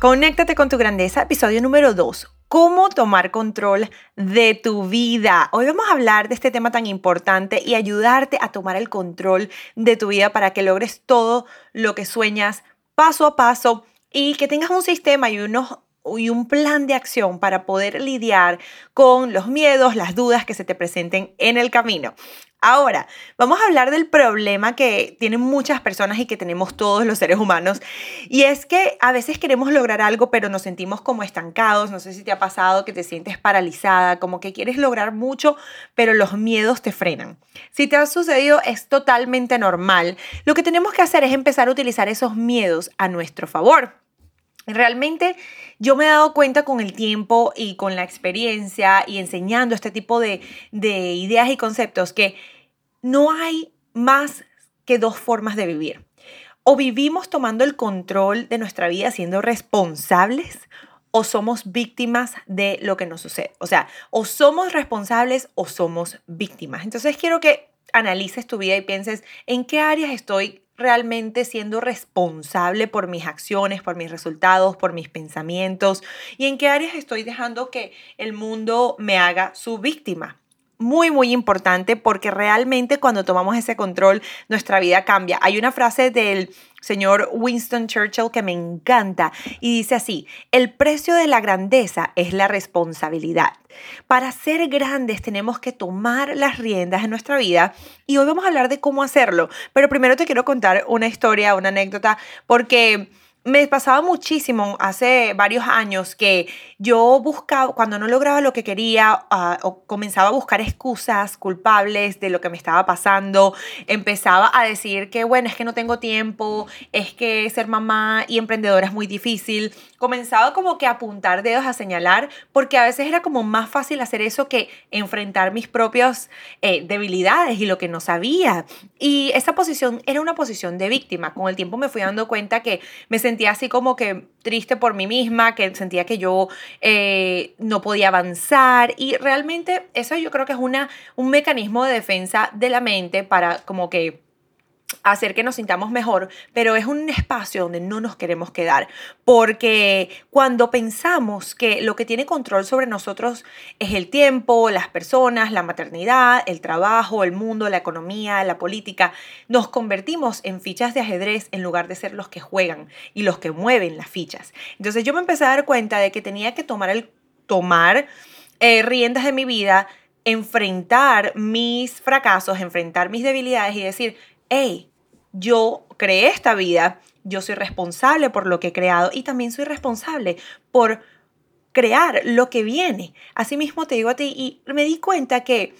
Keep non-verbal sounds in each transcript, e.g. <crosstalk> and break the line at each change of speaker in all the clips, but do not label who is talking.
Conéctate con tu grandeza, episodio número 2. ¿Cómo tomar control de tu vida? Hoy vamos a hablar de este tema tan importante y ayudarte a tomar el control de tu vida para que logres todo lo que sueñas paso a paso y que tengas un sistema y unos y un plan de acción para poder lidiar con los miedos, las dudas que se te presenten en el camino. Ahora, vamos a hablar del problema que tienen muchas personas y que tenemos todos los seres humanos. Y es que a veces queremos lograr algo, pero nos sentimos como estancados. No sé si te ha pasado que te sientes paralizada, como que quieres lograr mucho, pero los miedos te frenan. Si te ha sucedido, es totalmente normal. Lo que tenemos que hacer es empezar a utilizar esos miedos a nuestro favor. Realmente yo me he dado cuenta con el tiempo y con la experiencia y enseñando este tipo de, de ideas y conceptos que no hay más que dos formas de vivir. O vivimos tomando el control de nuestra vida siendo responsables o somos víctimas de lo que nos sucede. O sea, o somos responsables o somos víctimas. Entonces quiero que analices tu vida y pienses en qué áreas estoy realmente siendo responsable por mis acciones, por mis resultados, por mis pensamientos y en qué áreas estoy dejando que el mundo me haga su víctima muy, muy importante porque realmente cuando tomamos ese control, nuestra vida cambia. Hay una frase del señor Winston Churchill que me encanta y dice así, el precio de la grandeza es la responsabilidad. Para ser grandes tenemos que tomar las riendas de nuestra vida y hoy vamos a hablar de cómo hacerlo, pero primero te quiero contar una historia, una anécdota, porque me pasaba muchísimo hace varios años que yo buscaba, cuando no lograba lo que quería, ah, o comenzaba a buscar excusas culpables de lo que me estaba pasando, empezaba a decir que, bueno, es que no tengo tiempo, es que ser mamá y emprendedora es muy difícil. Comenzaba como que a apuntar dedos, a señalar, porque a veces era como más fácil hacer eso que enfrentar mis propias eh, debilidades y lo que no sabía. Y esa posición era una posición de víctima. Con el tiempo me fui dando cuenta que me sentía así como que triste por mí misma, que sentía que yo eh, no podía avanzar. Y realmente eso yo creo que es una, un mecanismo de defensa de la mente para como que hacer que nos sintamos mejor, pero es un espacio donde no nos queremos quedar, porque cuando pensamos que lo que tiene control sobre nosotros es el tiempo, las personas, la maternidad, el trabajo, el mundo, la economía, la política, nos convertimos en fichas de ajedrez en lugar de ser los que juegan y los que mueven las fichas. Entonces yo me empecé a dar cuenta de que tenía que tomar el tomar eh, riendas de mi vida, enfrentar mis fracasos, enfrentar mis debilidades y decir, hey, yo creé esta vida, yo soy responsable por lo que he creado y también soy responsable por crear lo que viene. Asimismo te digo a ti y me di cuenta que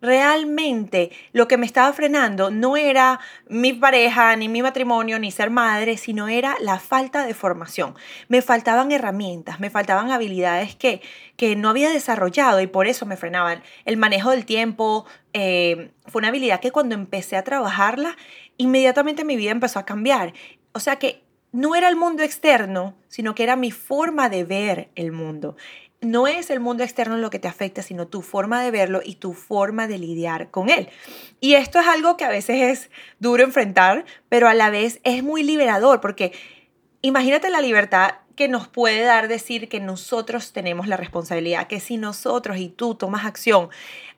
realmente lo que me estaba frenando no era mi pareja, ni mi matrimonio, ni ser madre, sino era la falta de formación. Me faltaban herramientas, me faltaban habilidades que, que no había desarrollado y por eso me frenaban. El manejo del tiempo eh, fue una habilidad que cuando empecé a trabajarla, inmediatamente mi vida empezó a cambiar. O sea que no era el mundo externo, sino que era mi forma de ver el mundo no es el mundo externo lo que te afecta, sino tu forma de verlo y tu forma de lidiar con él. Y esto es algo que a veces es duro enfrentar, pero a la vez es muy liberador, porque imagínate la libertad que nos puede dar decir que nosotros tenemos la responsabilidad, que si nosotros y tú tomas acción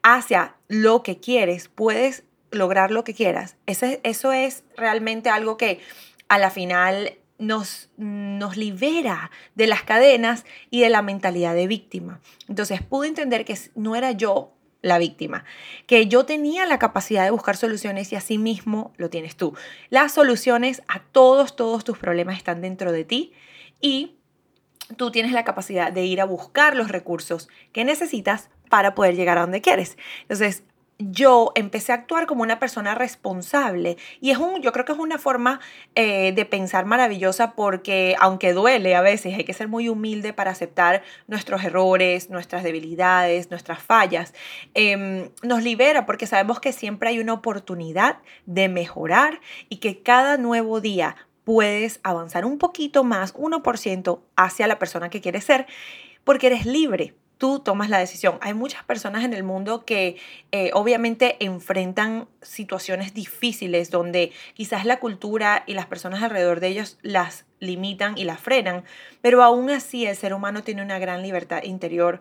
hacia lo que quieres, puedes lograr lo que quieras. Eso, eso es realmente algo que a la final nos, nos libera de las cadenas y de la mentalidad de víctima. Entonces pude entender que no era yo la víctima, que yo tenía la capacidad de buscar soluciones y así mismo lo tienes tú. Las soluciones a todos, todos tus problemas están dentro de ti y tú tienes la capacidad de ir a buscar los recursos que necesitas para poder llegar a donde quieres. Entonces, yo empecé a actuar como una persona responsable. Y es un, yo creo que es una forma eh, de pensar maravillosa porque aunque duele a veces, hay que ser muy humilde para aceptar nuestros errores, nuestras debilidades, nuestras fallas. Em, nos libera porque sabemos que siempre hay una oportunidad de mejorar y que cada nuevo día puedes avanzar un poquito más, 1% hacia la persona que quieres ser, porque eres libre tú tomas la decisión. Hay muchas personas en el mundo que eh, obviamente enfrentan situaciones difíciles donde quizás la cultura y las personas alrededor de ellos las limitan y las frenan, pero aún así el ser humano tiene una gran libertad interior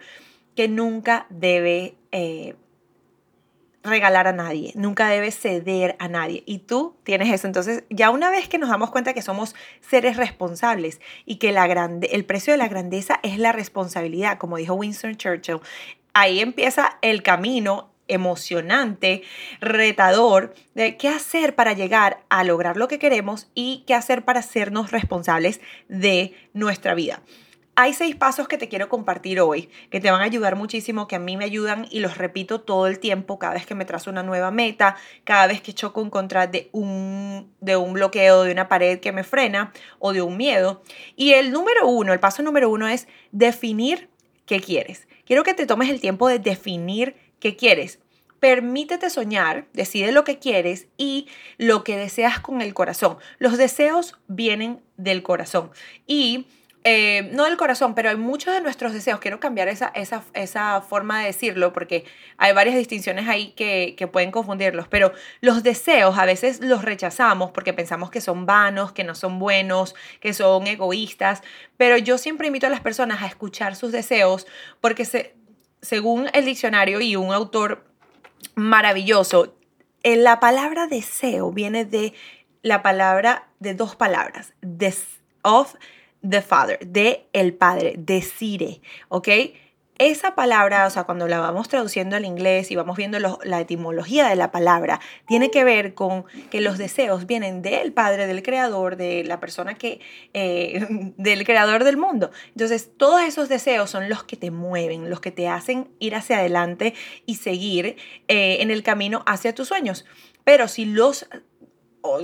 que nunca debe eh, regalar a nadie, nunca debes ceder a nadie. Y tú tienes eso. Entonces, ya una vez que nos damos cuenta que somos seres responsables y que la grande, el precio de la grandeza es la responsabilidad, como dijo Winston Churchill, ahí empieza el camino emocionante, retador, de qué hacer para llegar a lograr lo que queremos y qué hacer para hacernos responsables de nuestra vida. Hay seis pasos que te quiero compartir hoy, que te van a ayudar muchísimo, que a mí me ayudan y los repito todo el tiempo, cada vez que me trazo una nueva meta, cada vez que choco en contra de un, de un bloqueo, de una pared que me frena o de un miedo. Y el número uno, el paso número uno es definir qué quieres. Quiero que te tomes el tiempo de definir qué quieres. Permítete soñar, decide lo que quieres y lo que deseas con el corazón. Los deseos vienen del corazón y eh, no del corazón, pero hay muchos de nuestros deseos. Quiero cambiar esa, esa, esa forma de decirlo porque hay varias distinciones ahí que, que, pueden confundirlos. Pero los deseos a veces los rechazamos porque pensamos que son vanos, que no son buenos, que son egoístas. Pero yo siempre invito a las personas a escuchar sus deseos porque se, según el diccionario y un autor maravilloso, en la palabra deseo viene de la palabra de dos palabras, des, of the Father, de el Padre, decire, ¿ok? Esa palabra, o sea, cuando la vamos traduciendo al inglés y vamos viendo la etimología de la palabra, tiene que ver con que los deseos vienen del Padre, del Creador, de la persona que, eh, <laughs> del Creador del mundo. Entonces, todos esos deseos son los que te mueven, los que te hacen ir hacia adelante y seguir eh, en el camino hacia tus sueños. Pero si los,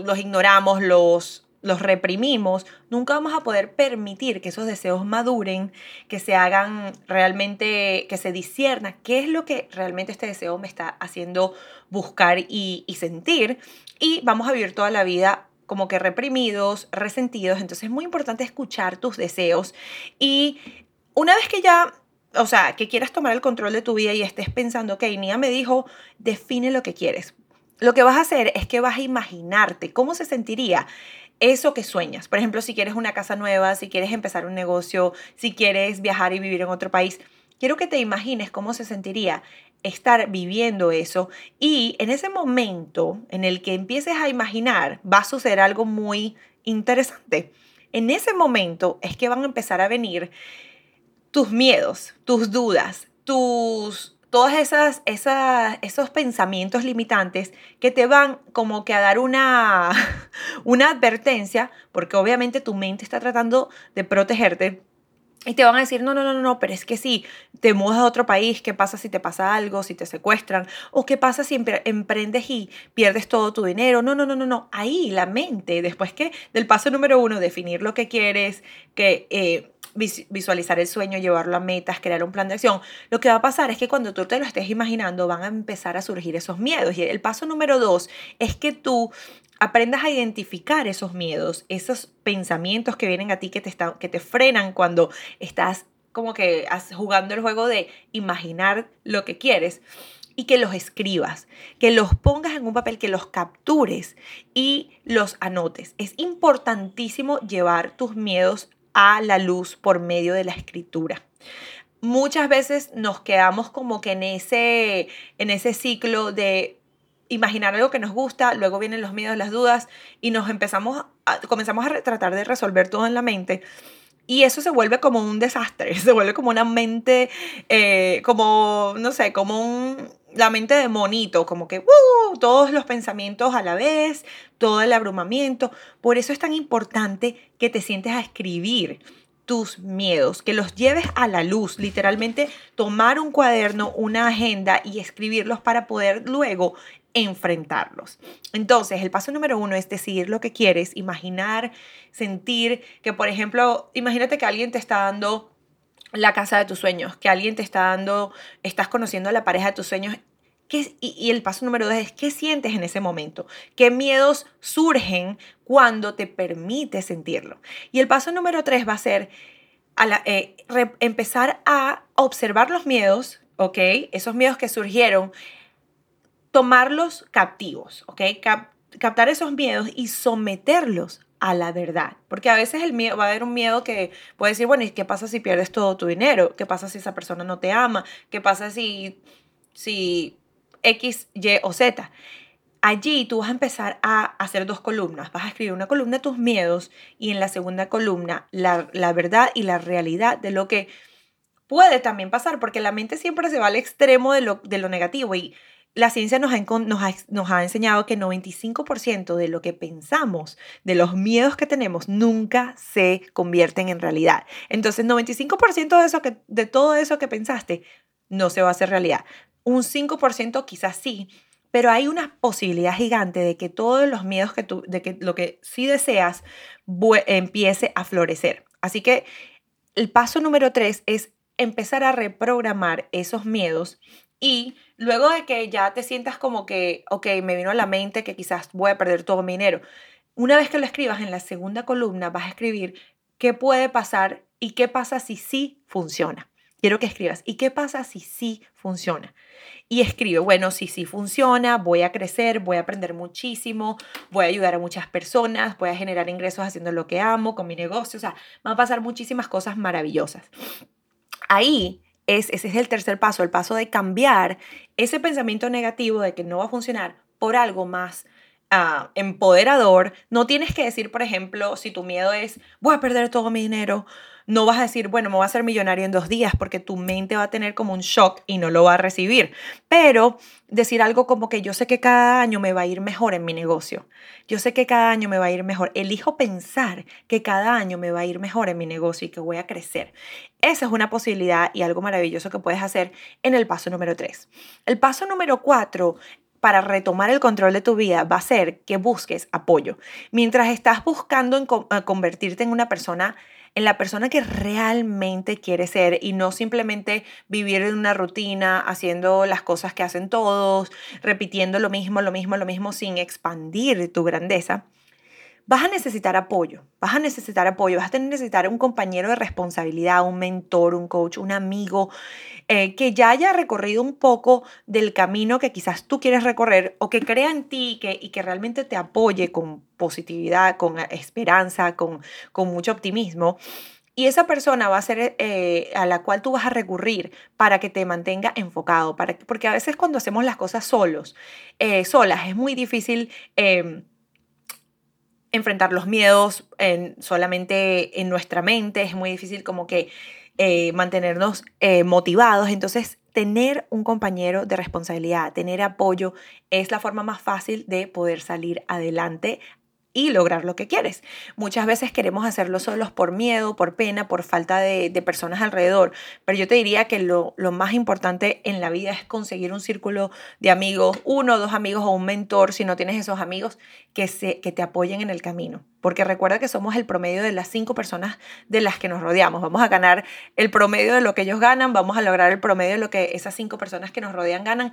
los ignoramos, los los reprimimos, nunca vamos a poder permitir que esos deseos maduren, que se hagan realmente, que se disierna qué es lo que realmente este deseo me está haciendo buscar y, sentir. Y vamos a vivir toda la vida como que reprimidos, resentidos. Entonces es muy importante escuchar tus deseos. Y una vez que ya o sea, que quieras tomar el control de tu vida y estés pensando, ok, Nia me dijo, define lo que quieres. Lo que vas a hacer es que vas a imaginarte cómo se sentiría eso que sueñas. Por ejemplo, si quieres una casa nueva, si quieres empezar un negocio, si quieres viajar y vivir en otro país, quiero que te imagines cómo se sentiría estar viviendo eso y en ese momento en el que empieces a imaginar va a suceder algo muy interesante. En ese momento es que van a empezar a venir tus miedos, tus dudas, tus todas esas, esas, esos pensamientos limitantes que te van como que a dar una, <laughs> una advertencia, porque obviamente tu mente está tratando de protegerte. Y te van a decir, no, no, no, no, pero es que si te mudas a otro país, ¿qué pasa si te pasa algo, si te secuestran? ¿O qué pasa si emprendes y pierdes todo tu dinero? No, no, no, no, no. Ahí la mente, después que del paso número uno, definir lo que quieres, que eh, visualizar el sueño, llevarlo a metas, crear un plan de acción, lo que va a pasar es que cuando tú te lo estés imaginando van a empezar a surgir esos miedos. Y el paso número dos es que tú aprendas a identificar esos miedos, esos pensamientos que vienen a ti que te, están, que te frenan cuando estás como que jugando el juego de imaginar lo que quieres y que los escribas, que los pongas en un papel, que los captures y los anotes. Es importantísimo llevar tus miedos a la luz por medio de la escritura. Muchas veces nos quedamos como que en ese, en ese ciclo de imaginar algo que nos gusta, luego vienen los miedos, las dudas y nos empezamos a, comenzamos a tratar de resolver todo en la mente. Y eso se vuelve como un desastre, <laughs> se vuelve como una mente, eh, como, no sé, como un, la mente de monito, como que todos los pensamientos a la vez, todo el abrumamiento. Por eso es tan importante que te sientes a escribir tus miedos, que los lleves a la luz, literalmente tomar un cuaderno, una agenda y escribirlos para poder luego enfrentarlos. Entonces, el paso número uno es decidir lo que quieres, imaginar, sentir que, por ejemplo, imagínate que alguien te está dando la casa de tus sueños, que alguien te está dando, estás conociendo a la pareja de tus sueños. ¿Qué, y, el paso número dos es, ¿qué sientes en ese momento? ¿Qué miedos surgen cuando te permite sentirlo? Y el paso número tres va a ser a eh, empezar a observar los miedos, ¿ok? Esos miedos que surgieron, tomarlos captivos, ¿ok? captar esos miedos y someterlos a la verdad. Porque a veces el miedo, va a haber un miedo que puede decir, bueno, ¿y qué pasa si pierdes todo tu dinero? ¿Qué pasa si esa persona no te ama? ¿Qué pasa si, si X, Y o Z? Allí tú vas a empezar a hacer dos columnas. Vas a escribir una columna tus miedos y en la segunda columna la, la verdad y la realidad de lo que puede también pasar, porque la mente siempre se va al extremo de lo, de lo negativo y la ciencia nos ha, nos ha, enseñado que 95% de lo que pensamos, de los miedos que tenemos, nunca se convierten en realidad. Entonces, 95% de, eso de todo eso que pensaste no se va a hacer realidad. Un 5% quizás sí, pero hay una posibilidad gigante de que todos los miedos que tú, de que lo que sí deseas empiece a florecer. Así que el paso número 3 es empezar a reprogramar esos miedos y luego de que ya te sientas como que, ok, me vino a la mente que quizás voy a perder todo mi dinero, una vez que lo escribas en la segunda columna vas a escribir qué puede pasar y qué pasa si sí funciona. Quiero que escribas, ¿y qué pasa si sí funciona? Y escribe, bueno, si sí funciona, voy a crecer, voy a aprender muchísimo, voy a ayudar a muchas personas, voy a generar ingresos haciendo lo que amo con mi negocio, o sea, van a pasar muchísimas cosas maravillosas. Ahí ese es el tercer paso, el paso de cambiar ese pensamiento negativo de que no va a funcionar por algo más ah, empoderador. No tienes que decir, por ejemplo, si tu miedo es, voy a perder todo mi dinero, no vas a decir, bueno, me voy a hacer millonario en dos días porque tu mente va a tener como un shock y no lo va a recibir. Pero decir algo como que yo sé que cada año me va a ir mejor en mi negocio. Yo sé que cada año me va a ir mejor. Elijo pensar que cada año me va a ir mejor en mi negocio y que voy a crecer. Esa es una posibilidad y algo maravilloso que puedes hacer en el paso número tres. El paso número cuatro para retomar el control de tu vida va a ser que busques apoyo. Mientras estás buscando eh, convertirte en una persona en la persona que realmente quiere ser y no simplemente vivir en una rutina haciendo las cosas que hacen todos, repitiendo lo mismo, lo mismo, lo mismo sin expandir tu grandeza vas a necesitar apoyo, vas a necesitar apoyo, vas a necesitar un compañero de responsabilidad, un mentor, un coach, un amigo eh, que ya haya recorrido un poco del camino que quizás tú quieres recorrer o que crea en ti que, y que realmente te apoye con positividad, con esperanza, con, con mucho optimismo. Y esa persona va a ser eh, a la cual tú vas a recurrir para que te mantenga enfocado, para, porque a veces cuando hacemos las cosas solos, eh, solas, es muy difícil em, enfrentar los miedos en, solamente en nuestra mente, es muy difícil como que eh, mantenernos eh, motivados. Entonces, tener un compañero de responsabilidad, tener apoyo, es la forma más fácil de poder salir adelante y lograr lo que quieres. Muchas veces queremos hacerlo solos por miedo, por pena, por falta de, personas alrededor, pero yo te diría que lo, más importante en la vida es conseguir un círculo de amigos, uno o dos amigos o un mentor, si no tienes esos amigos, que, se, que te apoyen en el camino. Porque recuerda que somos el promedio de las cinco personas de las que nos rodeamos. Vamos a ganar el promedio de lo que ellos ganan, vamos a lograr el promedio de lo que esas cinco personas que nos rodean ganan,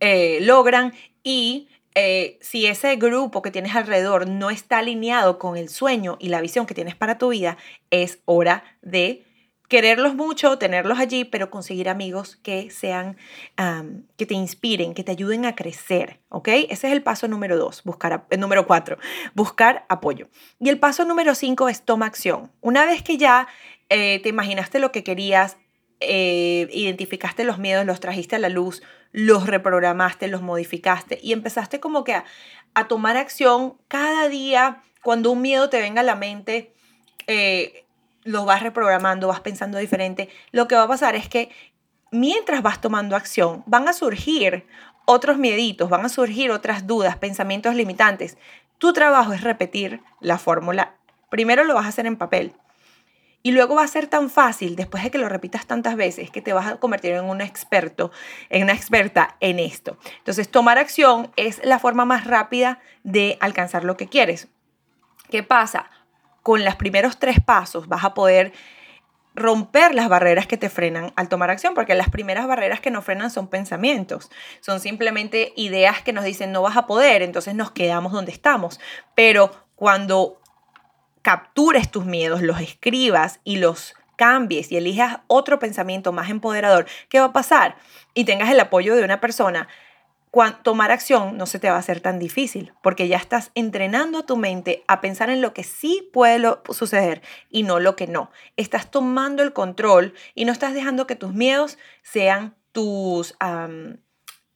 eh, logran y eh, si ese grupo que tienes alrededor no está alineado con el sueño y la visión que tienes para tu vida, es hora de quererlos mucho, tenerlos allí, pero conseguir amigos que sean, que te inspiren, que te ayuden a crecer, ¿ok? Ese es el paso número dos, buscar, el número cuatro, buscar apoyo. Y el paso número cinco es toma acción. Una vez que ya eh, te imaginaste lo que querías, eh, identificaste los miedos, los trajiste a la luz, los reprogramaste, los modificaste y empezaste como que a, tomar acción cada día cuando un miedo te venga a la mente. Eh, lo vas reprogramando, vas pensando diferente. Lo que va a pasar es que mientras vas tomando acción, van a surgir otros mieditos, van a surgir otras dudas, pensamientos limitantes. Tu trabajo es repetir la fórmula. Primero lo vas a hacer en papel Y luego va a ser tan fácil, después de que lo repitas tantas veces, que te vas a convertir en un experto, en una experta en esto. Entonces, tomar acción es la forma más rápida de alcanzar lo que quieres. ¿Qué pasa? Con los primeros tres pasos vas a poder romper las barreras que te frenan al tomar acción, porque las primeras barreras que nos frenan son pensamientos, son simplemente ideas que nos dicen no vas a poder, entonces nos quedamos donde estamos. Pero cuando captures tus miedos, los escribas y los cambies y elijas otro pensamiento más empoderador, ¿qué va a pasar? Y tengas el apoyo de una persona tomar acción no se te va a hacer tan difícil, porque ya estás entrenando a tu mente a pensar en lo que sí puede suceder y no lo que no. Estás tomando el control y no estás dejando que tus miedos sean tus,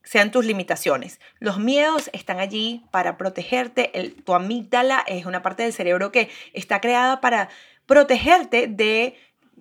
sean tus limitaciones. Los miedos están allí para protegerte. El, tu amígdala es una parte del cerebro que está creada para protegerte de,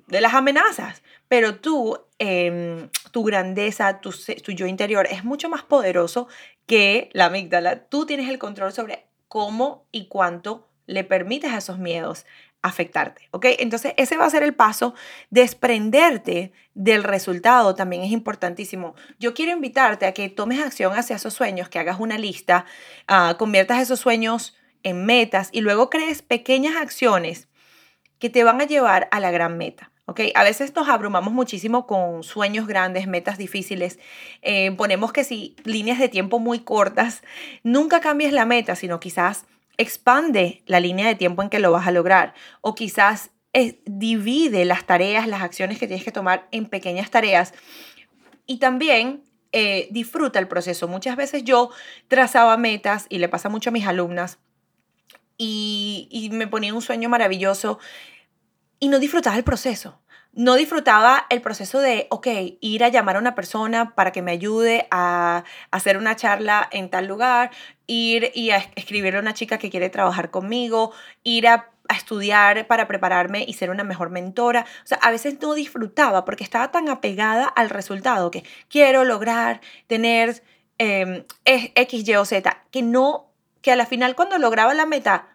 de las amenazas. Pero tú, em, tu grandeza, tu, tu yo interior es mucho más poderoso que la amígdala. Tú tienes el control sobre cómo y cuánto le permites a esos miedos afectarte, ¿ok? Entonces ese va a ser el paso, desprenderte del resultado también es importantísimo. Yo quiero invitarte a que tomes acción hacia esos sueños, que hagas una lista, uh, conviertas esos sueños en metas y luego crees pequeñas acciones que te van a llevar a la gran meta. A veces nos abrumamos muchísimo con sueños grandes, metas difíciles. Eh, ponemos que si líneas de tiempo muy cortas, nunca cambies la meta, sino quizás expande la línea de tiempo en que lo vas a lograr. O quizás eh, divide las tareas, las acciones que tienes que tomar en pequeñas tareas. Y también eh, disfruta el proceso. Muchas veces yo trazaba metas y le pasa mucho a mis alumnas y, y me ponía un sueño maravilloso y no disfrutaba el proceso. No disfrutaba el proceso de, ok, ir a llamar a una persona para que me ayude a hacer una charla en tal lugar, ir y a escribirle a una chica que quiere trabajar conmigo, ir a, estudiar para prepararme y ser una mejor mentora. O sea, a veces no disfrutaba porque estaba tan apegada al resultado que quiero lograr tener eh, X, Y o Z, que no, que a la final cuando lograba la meta,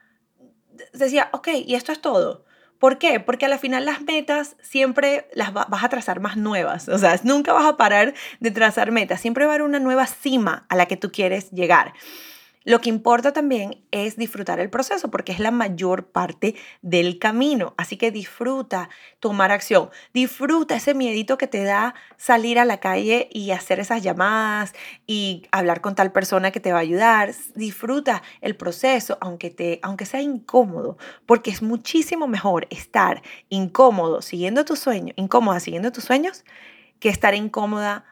decía, ok, y esto es todo. ¿Por qué? Porque a la final las metas siempre las vas a trazar más nuevas. O sea, nunca vas a parar de trazar metas. Siempre va a haber una nueva cima a la que tú quieres llegar. Lo que importa también es disfrutar el proceso porque es la mayor parte del camino. Así que disfruta tomar acción. Disfruta ese miedito que te da salir a la calle y hacer esas llamadas y hablar con tal persona que te va a ayudar. Disfruta el proceso aunque te aunque sea incómodo, porque es muchísimo mejor estar incómodo siguiendo tus sueños, incómoda siguiendo tus sueños que estar incómoda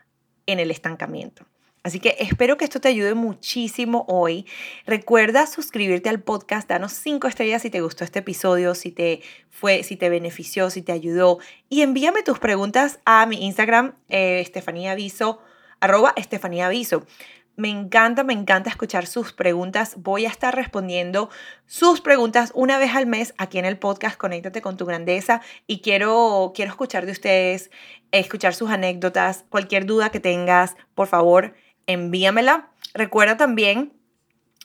en el estancamiento. Así que espero que esto te ayude muchísimo hoy. Recuerda suscribirte al podcast, danos cinco estrellas si te gustó este episodio, si te fue, si te benefició, si te ayudó. Y envíame tus preguntas a mi Instagram, eh, Estefanía Aviso, arroba Estefanía Aviso. Me encanta, me encanta escuchar sus preguntas. Voy a estar respondiendo sus preguntas una vez al mes aquí en el podcast Conéctate con tu grandeza y quiero, quiero escuchar de ustedes, escuchar sus anécdotas, cualquier duda que tengas, por favor, envíamela. Recuerda también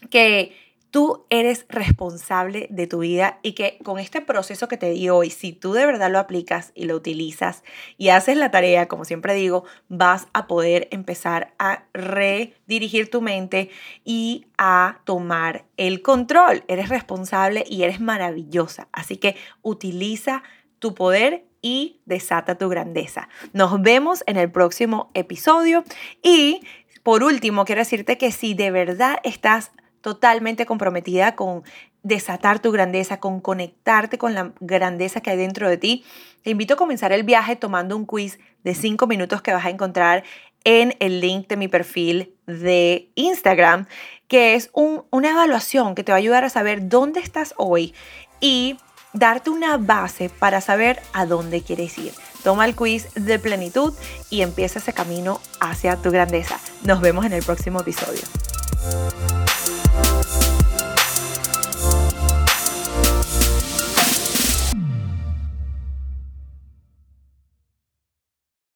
que tú eres responsable de tu vida y que con este proceso que te di hoy, si tú de verdad lo aplicas y lo utilizas y haces la tarea, como siempre digo, vas a poder empezar a redirigir tu mente y a tomar el control. Eres responsable y eres maravillosa. Así que utiliza tu poder y desata tu grandeza. Nos vemos en el próximo episodio y por último, quiero decirte que si de verdad estás totalmente comprometida con desatar tu grandeza, con conectarte con la grandeza que hay dentro de ti, te invito a comenzar el viaje tomando un quiz de 5 minutos que vas a encontrar en el link de mi perfil de Instagram, que es una evaluación que te va a ayudar a saber dónde estás hoy y darte una base para saber a dónde quieres ir. Toma el quiz de plenitud y empieza ese camino hacia tu grandeza. Nos vemos en el próximo episodio.